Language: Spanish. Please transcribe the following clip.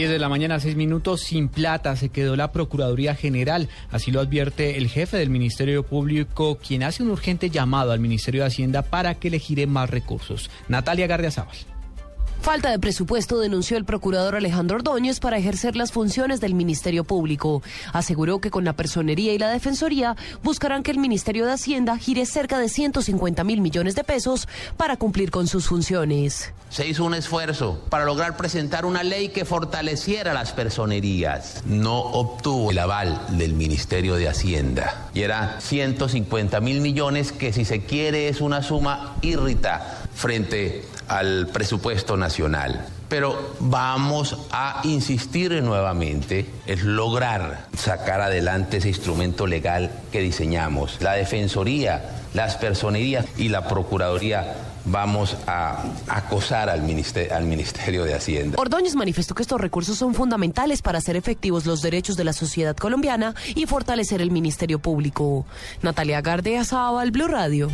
10 de la mañana, 6 minutos, sin plata se quedó la Procuraduría General. Así lo advierte el jefe del Ministerio Público, quien hace un urgente llamado al Ministerio de Hacienda para que le gire más recursos. Natalia Gardiazabal. Falta de presupuesto denunció el procurador Alejandro Ordóñez para ejercer las funciones del Ministerio Público. Aseguró que con la personería y la defensoría buscarán que el Ministerio de Hacienda gire cerca de 150 mil millones de pesos para cumplir con sus funciones. Se hizo un esfuerzo para lograr presentar una ley que fortaleciera las personerías. No obtuvo el aval del Ministerio de Hacienda. Y era 150 mil millones que si se quiere es una suma irrita frente al presupuesto nacional. Pero vamos a insistir nuevamente, es lograr sacar adelante ese instrumento legal que diseñamos. La Defensoría, las personerías y la Procuraduría vamos a acosar al ministerio, de Hacienda. Ordóñez manifestó que estos recursos son fundamentales para hacer efectivos los derechos de la sociedad colombiana y fortalecer el Ministerio Público. Natalia Gardea Sábal, Blue Radio.